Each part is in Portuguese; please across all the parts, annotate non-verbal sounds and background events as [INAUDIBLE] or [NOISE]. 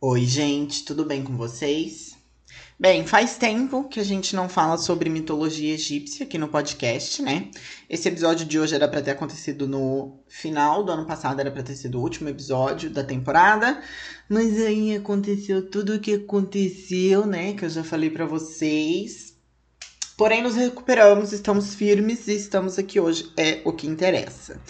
Oi, gente, tudo bem com vocês? Bem, faz tempo que a gente não fala sobre mitologia egípcia aqui no podcast, né? Esse episódio de hoje era para ter acontecido no final do ano passado, era para ter sido o último episódio da temporada, mas aí aconteceu tudo o que aconteceu, né? Que eu já falei para vocês. Porém, nos recuperamos, estamos firmes e estamos aqui hoje, é o que interessa.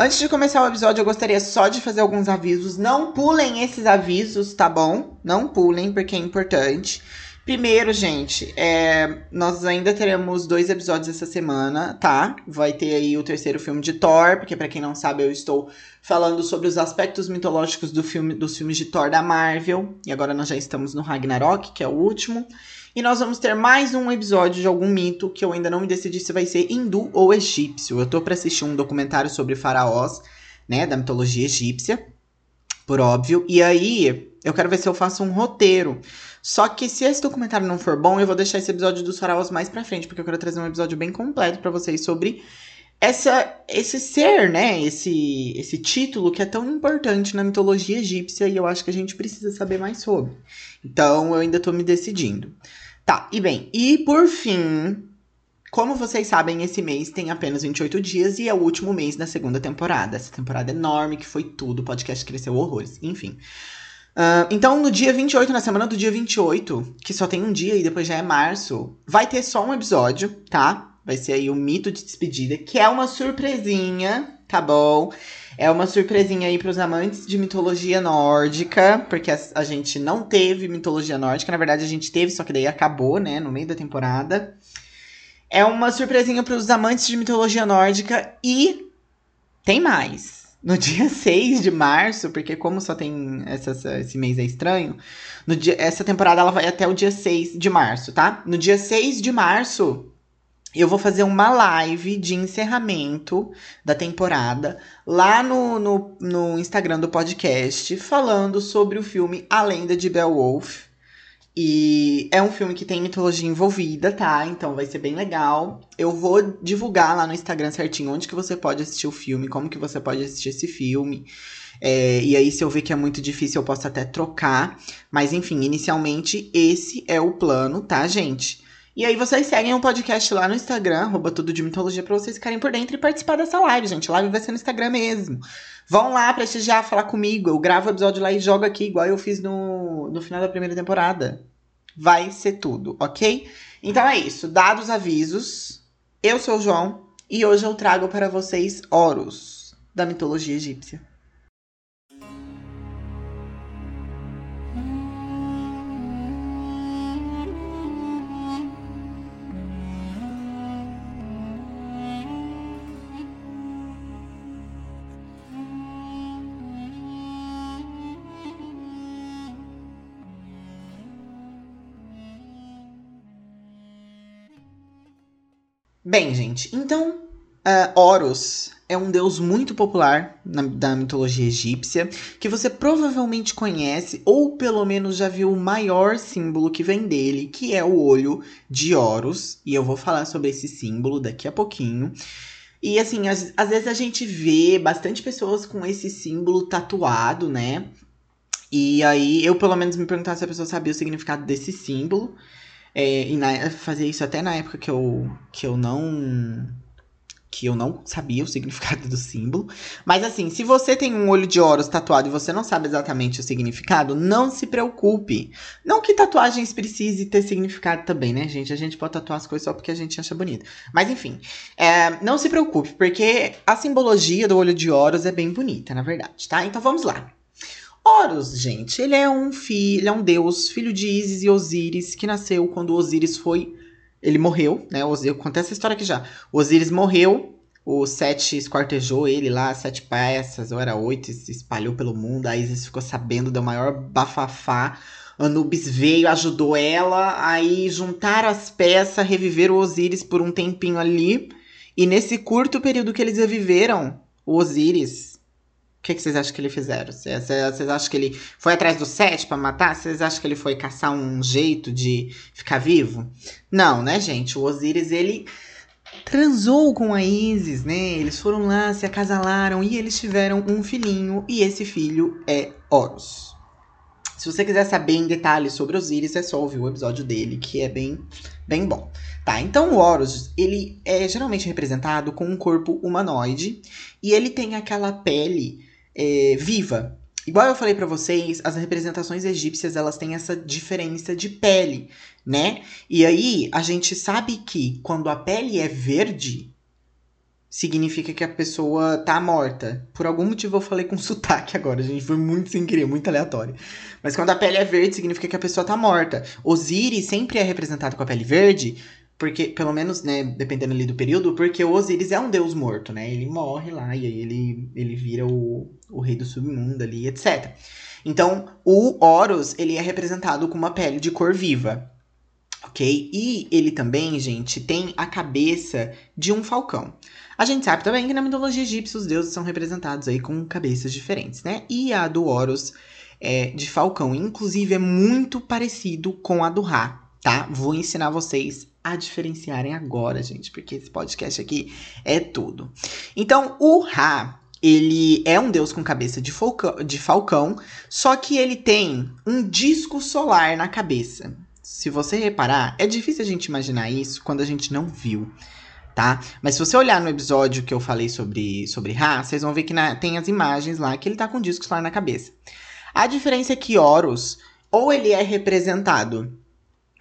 Antes de começar o episódio, eu gostaria só de fazer alguns avisos. Não pulem esses avisos, tá bom? Não pulem, porque é importante. Primeiro, gente, é, nós ainda teremos dois episódios essa semana, tá? Vai ter aí o terceiro filme de Thor, porque para quem não sabe, eu estou falando sobre os aspectos mitológicos do filme, dos filmes de Thor da Marvel. E agora nós já estamos no Ragnarok, que é o último. E nós vamos ter mais um episódio de algum mito que eu ainda não me decidi se vai ser hindu ou egípcio. Eu tô para assistir um documentário sobre faraós, né, da mitologia egípcia, por óbvio. E aí, eu quero ver se eu faço um roteiro. Só que se esse documentário não for bom, eu vou deixar esse episódio dos faraós mais pra frente, porque eu quero trazer um episódio bem completo para vocês sobre essa, esse ser, né? Esse, esse título que é tão importante na mitologia egípcia e eu acho que a gente precisa saber mais sobre. Então eu ainda tô me decidindo. Tá, e bem, e por fim, como vocês sabem, esse mês tem apenas 28 dias e é o último mês da segunda temporada. Essa temporada enorme que foi tudo, o podcast cresceu horrores, enfim. Uh, então, no dia 28, na semana do dia 28, que só tem um dia e depois já é março, vai ter só um episódio, tá? Vai ser aí o mito de despedida, que é uma surpresinha, tá bom? É uma surpresinha aí para os amantes de mitologia nórdica, porque a, a, gente não teve mitologia nórdica, na verdade a gente teve, só que daí acabou, né, no meio da temporada. É uma surpresinha para os amantes de mitologia nórdica e tem mais. No dia [LAUGHS] 6 de março, porque como só tem essa, esse mês é estranho, dia, essa temporada ela vai até o dia 6 de março, tá? No dia 6 de março, eu vou fazer uma live de encerramento da temporada lá no, no, no, Instagram do podcast, falando sobre o filme A Lenda de Beowulf. E é um filme que tem mitologia envolvida, tá? Então vai ser bem legal. Eu vou divulgar lá no Instagram certinho onde que você pode assistir o filme, como que você pode assistir esse filme. É, e aí, se eu ver que é muito difícil, eu posso até trocar. Mas enfim, inicialmente, esse é o plano, tá, gente? E aí vocês seguem o podcast lá no Instagram, arroba tudo de mitologia, pra vocês ficarem por dentro e participar dessa live, gente. A live vai ser no Instagram mesmo. Vão lá prestigiar, falar comigo. Eu gravo o episódio lá e jogo aqui, igual eu fiz no, no final da primeira temporada. Vai ser tudo, ok? Então é isso. Dados os avisos, eu sou o João e hoje eu trago para vocês Horus, da mitologia egípcia. Bem, gente, então uh, Horus é um deus muito popular na, da mitologia egípcia, que você provavelmente conhece, ou pelo menos já viu o maior símbolo que vem dele, que é o olho de Horus. E eu vou falar sobre esse símbolo daqui a pouquinho. E assim, às, às vezes a gente vê bastante pessoas com esse símbolo tatuado, né? E aí eu pelo menos me perguntava se a pessoa sabia o significado desse símbolo. É, e na, fazia isso até na época que eu, que eu não. Que eu não sabia o significado do símbolo. Mas assim, se você tem um olho de Horus tatuado e você não sabe exatamente o significado, não se preocupe. Não que tatuagens precise ter significado também, né, gente? A gente pode tatuar as coisas só porque a gente acha bonito. Mas enfim, é, não se preocupe, porque a simbologia do olho de Horus é bem bonita, na verdade, tá? Então vamos lá. Horus, gente, ele é um filho, é um deus, filho de Isis e Osíris, que nasceu quando Osíris foi. Ele morreu, né? Eu contei essa história aqui já. Osíris morreu, o Sete esquartejou ele lá, sete peças, ou era oito, se espalhou pelo mundo. A Isis ficou sabendo, deu maior bafafá. Anubis veio, ajudou ela, aí juntaram as peças, reviveram o Osíris por um tempinho ali. E nesse curto período que eles viveram, o Osíris que, que, vocês acham que ele fizeram? Vocês, acham que ele foi atrás do Sete para matar? Vocês acham que ele foi caçar um jeito de ficar vivo? Não, né, gente? O Osíris, ele transou com a Isis, né? Eles foram lá, se acasalaram e eles tiveram um filhinho. E esse filho é Horus. Se você quiser saber em detalhes sobre Osíris, é só ouvir o episódio dele, que é bem, bem bom. Tá, então o Horus, ele é geralmente representado com um corpo humanoide e ele tem aquela pele é, viva. Igual eu falei para vocês, as representações egípcias, elas têm essa diferença de pele, né? E aí, a gente sabe que quando a pele é verde, significa que a pessoa tá morta. Por algum motivo eu falei com [LAUGHS] sotaque agora, gente. Foi muito sem querer, muito aleatório. Mas quando a pele é verde, significa que a pessoa tá morta. Osiris sempre é representado com a pele verde, porque, pelo menos, né, dependendo ali do período, porque o Osiris é um deus morto, né? Ele morre lá e aí ele, ele vira o, o rei do submundo ali, etc. Então, o Horus, ele é representado com uma pele de cor viva. Ok? E ele também, gente, tem a cabeça de um falcão. A gente sabe também que na mitologia egípcia os deuses são representados aí com cabeças diferentes, né? E a do Horus é de falcão, inclusive é muito parecido com a do Ra, tá? Vou ensinar vocês a diferenciarem agora, gente, porque esse podcast aqui é tudo. Então, o Ra, ele é um deus com cabeça de falcão, de falcão, só que ele tem um disco solar na cabeça. Se você reparar, é difícil a gente imaginar isso quando a gente não viu tá? Mas se você olhar no episódio que eu falei sobre, sobre Ra, vocês vão ver que na, tem as imagens lá que ele tá com discos lá na cabeça. A diferença é que Horus, ou ele é representado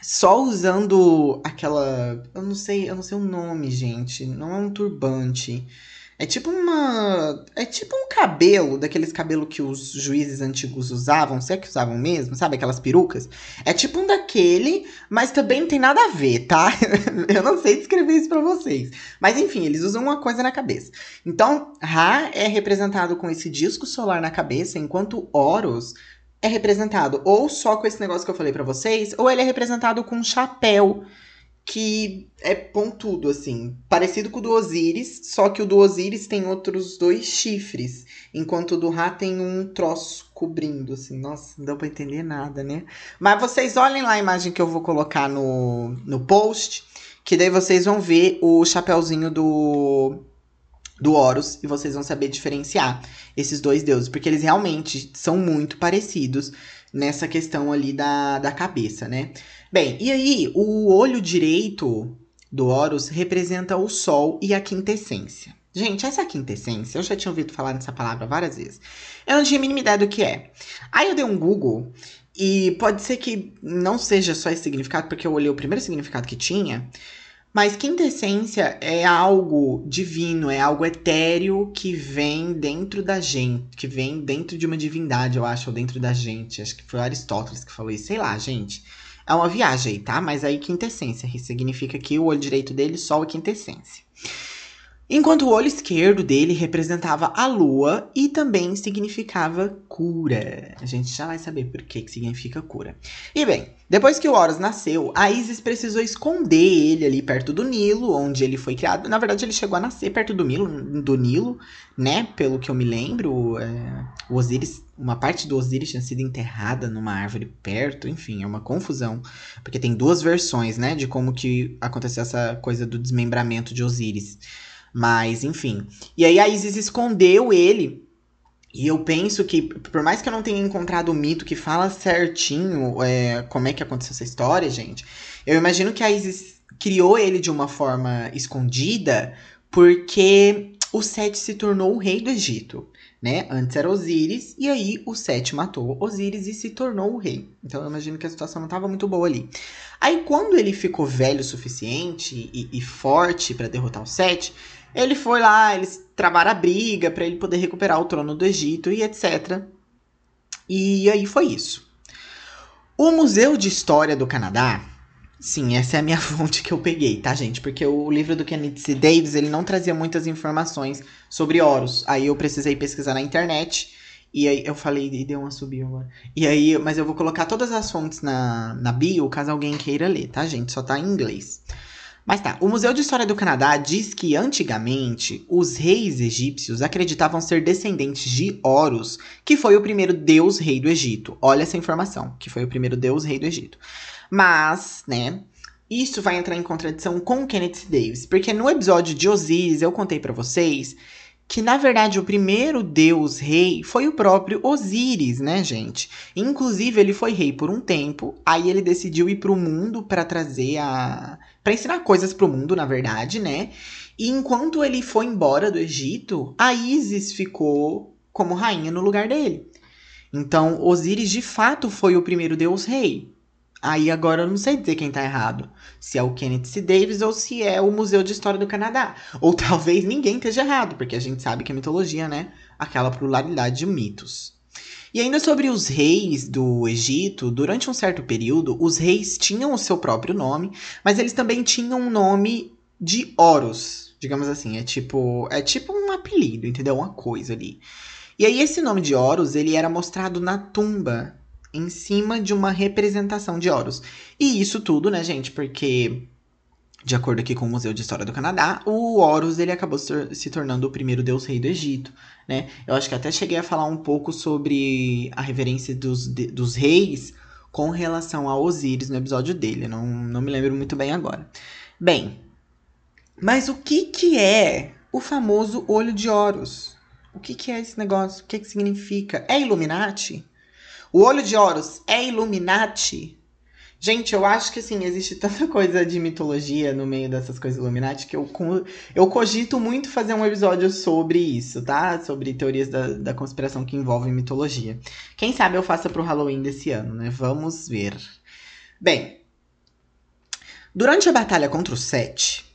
só usando aquela. Eu não sei, eu não sei o nome, gente. Não é um turbante. É tipo uma. É tipo um cabelo, daqueles cabelos que os juízes antigos usavam, se é que usavam mesmo, sabe? Aquelas perucas. É tipo um daquele, mas também não tem nada a ver, tá? [LAUGHS] Eu não sei descrever isso pra vocês. Mas enfim, eles usam uma coisa na cabeça. Então, Ra é representado com esse disco solar na cabeça, enquanto Horus é representado ou só com esse negócio que eu falei para vocês, ou ele é representado com um chapéu que é pontudo, assim. Parecido com o do Osiris, só que o do Osiris tem outros dois chifres, enquanto o do Ra tem um troço cobrindo, assim. Nossa, não deu pra entender nada, né? Mas vocês olhem lá a imagem que eu vou colocar no, no post, que daí vocês vão ver o chapéuzinho do, do Horus e vocês vão saber diferenciar esses dois deuses, porque eles realmente são muito parecidos nessa questão ali da, da cabeça, né? Bem, e aí, o olho direito do Horus representa o Sol e a quintessência. Gente, essa quintessência, eu já tinha ouvido falar nessa palavra várias vezes. Eu não tinha a mínima ideia do que é. Aí eu dei um Google e pode ser que não seja só esse significado, porque eu olhei o primeiro significado que tinha. Mas quintessência é algo divino, é algo etéreo que vem dentro da gente, que vem dentro de uma divindade, eu acho, ou dentro da gente. Acho que foi Aristóteles que falou isso, sei lá, gente. É uma viagem tá? Mas aí quintessência significa que o olho direito dele só é quintessência. Enquanto o olho esquerdo dele representava a lua e também significava cura. A gente já vai saber por que, que significa cura. E bem, depois que o Horus nasceu, a Isis precisou esconder ele ali perto do Nilo, onde ele foi criado. Na verdade, ele chegou a nascer perto do Nilo, do Nilo né? Pelo que eu me lembro, é, o Osiris, uma parte do Osiris tinha sido enterrada numa árvore perto. Enfim, é uma confusão, porque tem duas versões, né, de como que aconteceu essa coisa do desmembramento de Osiris. Mas, enfim. E aí a Isis escondeu ele. E eu penso que, por mais que eu não tenha encontrado o mito que fala certinho é, como é que aconteceu essa história, gente, eu imagino que a Isis criou ele de uma forma escondida porque o Sete se tornou o rei do Egito, né? Antes era Osíris, e aí o Sete matou Osíris e se tornou o rei. Então eu imagino que a situação não estava muito boa ali. Aí quando ele ficou velho o suficiente e, e forte para derrotar o Sete, ele foi lá, eles travaram a briga para ele poder recuperar o trono do Egito e etc. E aí foi isso. O Museu de História do Canadá, sim, essa é a minha [LAUGHS] fonte que eu peguei, tá, gente? Porque o livro do Kenneth C. Davis, ele não trazia muitas informações sobre Horus. Aí eu precisei pesquisar na internet. E aí eu falei, e deu uma subida agora. E aí, mas eu vou colocar todas as fontes na, na bio, caso alguém queira ler, tá, gente? Só tá em inglês. Mas tá, o Museu de História do Canadá diz que antigamente os reis egípcios acreditavam ser descendentes de Horus, que foi o primeiro deus rei do Egito. Olha essa informação, que foi o primeiro deus rei do Egito. Mas, né, isso vai entrar em contradição com Kenneth Davis, porque no episódio de Osíris eu contei para vocês que na verdade o primeiro deus rei foi o próprio Osíris, né, gente? Inclusive ele foi rei por um tempo, aí ele decidiu ir para o mundo para trazer a para ensinar coisas para o mundo, na verdade, né? E enquanto ele foi embora do Egito, a Isis ficou como rainha no lugar dele. Então, Osíris de fato foi o primeiro deus rei. Aí agora eu não sei dizer quem tá errado. Se é o Kenneth C. Davis ou se é o Museu de História do Canadá. Ou [LAUGHS] talvez ninguém esteja errado, porque a gente sabe que a mitologia, né? Aquela pluralidade de mitos. E ainda sobre os reis do Egito, durante um certo período, os reis tinham o seu próprio nome, mas eles também tinham um nome de Horus, digamos assim. É tipo, é tipo um apelido, entendeu? Uma coisa ali. E aí esse nome de Horus, ele era mostrado na tumba em cima de uma representação de Horus. E isso tudo, né, gente, porque de acordo aqui com o Museu de História do Canadá, o Horus ele acabou se tornando o primeiro deus rei do Egito, né? Eu acho que até cheguei a falar um pouco sobre a reverência dos, de, dos reis com relação a Osíris no episódio dele, não, não me lembro muito bem agora. Bem, mas o que que é o famoso olho de Horus? O que que é esse negócio? O que que significa? É Illuminati? O olho de Horus é Illuminati? Gente, eu acho que assim, existe tanta [LAUGHS] coisa de mitologia no meio dessas coisas Illuminati que eu, eu cogito muito fazer um episódio sobre isso, tá? Sobre teorias da, da conspiração que envolvem mitologia. Quem sabe eu faça pro Halloween desse ano, né? Vamos ver. Bem, durante a batalha contra o Sete,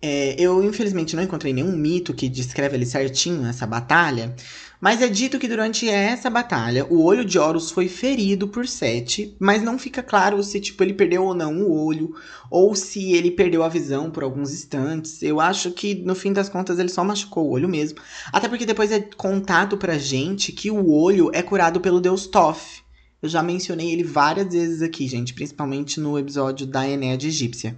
é, eu infelizmente não encontrei nenhum mito que descreve ali certinho essa batalha, mas é dito que durante essa batalha, o olho de Horus foi ferido por Sete, mas não fica claro se tipo ele perdeu ou não o olho, ou se ele perdeu a visão por alguns instantes. Eu acho que no fim das contas ele só machucou o olho mesmo. Até porque depois é contado pra gente que o olho é curado pelo deus Thoth. Eu já mencionei ele várias vezes aqui, gente, principalmente no episódio da Enéade Egípcia.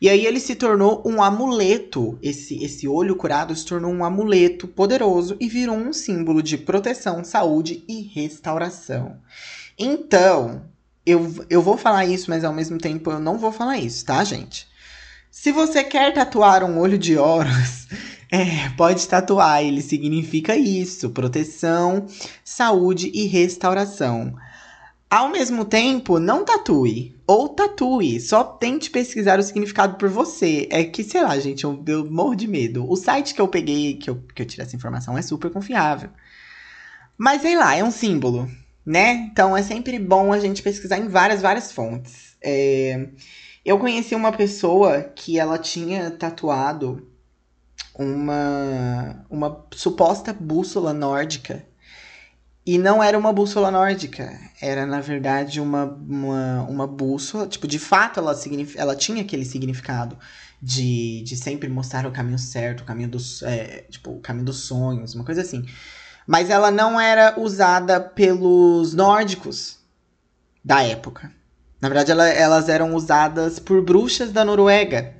E aí ele se tornou um amuleto. Esse, esse olho curado se tornou um amuleto poderoso e virou um símbolo de proteção, saúde e restauração. Então, eu, eu vou falar isso, mas ao mesmo tempo eu não vou falar isso, tá, gente? Se você quer tatuar um olho de Horus, [LAUGHS] é, pode tatuar. Ele significa isso: proteção, saúde e restauração. Ao mesmo tempo, não tatue. Ou tatue. Só tente pesquisar o significado por você. É que, sei lá, gente, eu, eu morro de medo. O site que eu peguei, que eu, que eu tirei essa informação, é super confiável. Mas sei lá, é um símbolo, né? Então é sempre bom a gente pesquisar em várias, várias fontes. É... Eu conheci uma pessoa que ela tinha tatuado uma, uma suposta bússola nórdica e não era uma bússola nórdica, era na verdade uma, uma, uma bússola, tipo, de fato ela, ela tinha aquele significado de, de sempre mostrar o caminho certo, o caminho dos, é, tipo, o caminho dos sonhos, uma coisa assim. Mas ela não era usada pelos nórdicos da época. Na verdade, ela, elas eram usadas por bruxas da Noruega.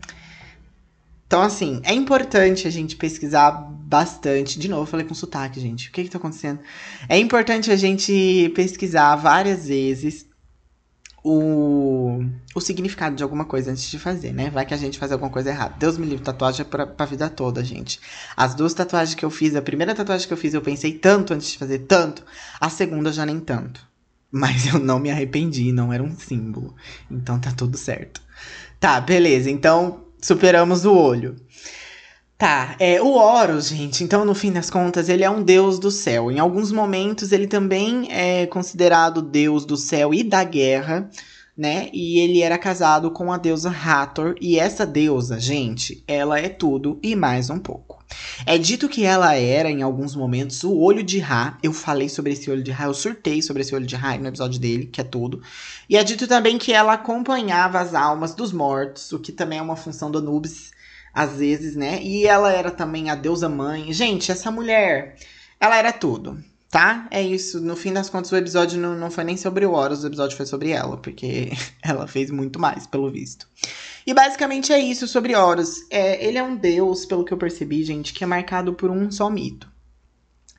Então, assim, é importante a gente pesquisar bastante. De novo, falei com sotaque, gente. O que que tá acontecendo? É importante a gente pesquisar várias vezes o, o significado de alguma coisa antes de fazer, né? Vai que a gente faz alguma coisa errada. Deus me livre, tatuagem é pra, pra vida toda, gente. As duas tatuagens que eu fiz, a primeira tatuagem que eu fiz, eu pensei tanto antes de fazer, tanto. A segunda já nem tanto. Mas eu não me arrependi, não era um símbolo. Então tá tudo certo. Tá, beleza. Então, superamos o olho. Tá, é, o Horus, gente, então no fim das contas, ele é um deus do céu. Em alguns momentos, ele também é considerado deus do céu e da guerra, né? E ele era casado com a deusa Hathor. E essa deusa, gente, ela é tudo e mais um pouco. É dito que ela era, em alguns momentos, o olho de Ra. Eu falei sobre esse olho de Ra, eu surtei sobre esse olho de Ra no episódio dele, que é tudo. E é dito também que ela acompanhava as almas dos mortos, o que também é uma função do Anubis, às vezes, né? E ela era também a deusa mãe. Gente, essa mulher, ela era tudo, tá? É isso. No fim das contas, o episódio não, não foi nem sobre o Horus, o episódio foi sobre ela, porque [LAUGHS] ela fez muito mais, pelo visto. E basicamente é isso sobre Horus. É, ele é um deus, pelo que eu percebi, gente, que é marcado por um só mito.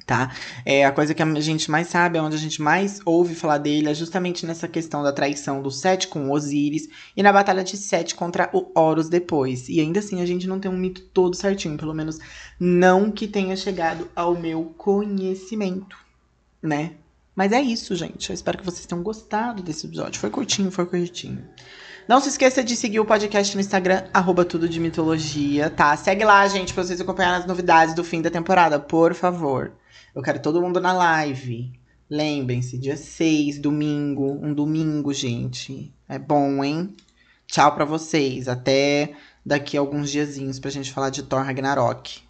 tá? É a coisa que a gente mais sabe, é onde a gente mais ouve falar dele, é justamente nessa questão da traição do Sete com Osíris e na batalha de Sete contra o Horus depois. E ainda assim a gente não tem um mito todo certinho, pelo menos não que tenha chegado ao meu conhecimento, né? Mas é isso, gente. Eu espero que vocês tenham gostado desse episódio. Foi curtinho, foi curtinho. Não se esqueça de seguir o podcast no Instagram, arroba tudo de mitologia, tá? Segue lá, gente, pra vocês acompanharem as novidades do fim da temporada, por favor. Eu quero todo mundo na live. Lembrem-se, dia 6, domingo. Um domingo, gente. É bom, hein? Tchau pra vocês. Até daqui a alguns diazinhos pra gente falar de Thor Ragnarok.